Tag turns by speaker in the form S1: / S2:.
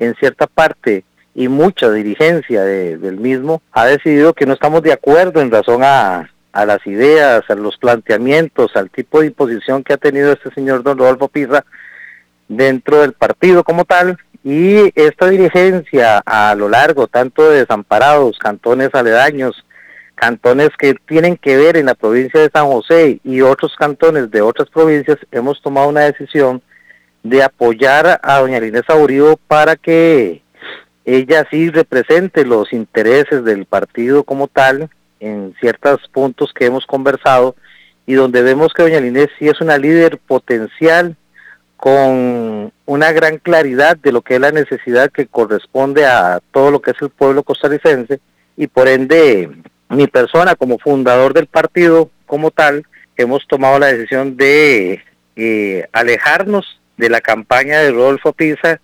S1: en cierta parte y mucha dirigencia del mismo ha decidido que no estamos de acuerdo en razón a, a las ideas, a los planteamientos, al tipo de imposición que ha tenido este señor don Rodolfo Pizarra dentro del partido como tal. Y esta dirigencia a lo largo tanto de desamparados, cantones aledaños, cantones que tienen que ver en la provincia de San José y otros cantones de otras provincias, hemos tomado una decisión de apoyar a doña Inés Aurío para que ella sí represente los intereses del partido como tal en ciertos puntos que hemos conversado y donde vemos que doña Inés sí es una líder potencial con una gran claridad de lo que es la necesidad que corresponde a todo lo que es el pueblo costarricense y por ende mi persona como fundador del partido como tal hemos tomado la decisión de eh, alejarnos de la campaña de Rodolfo Pisa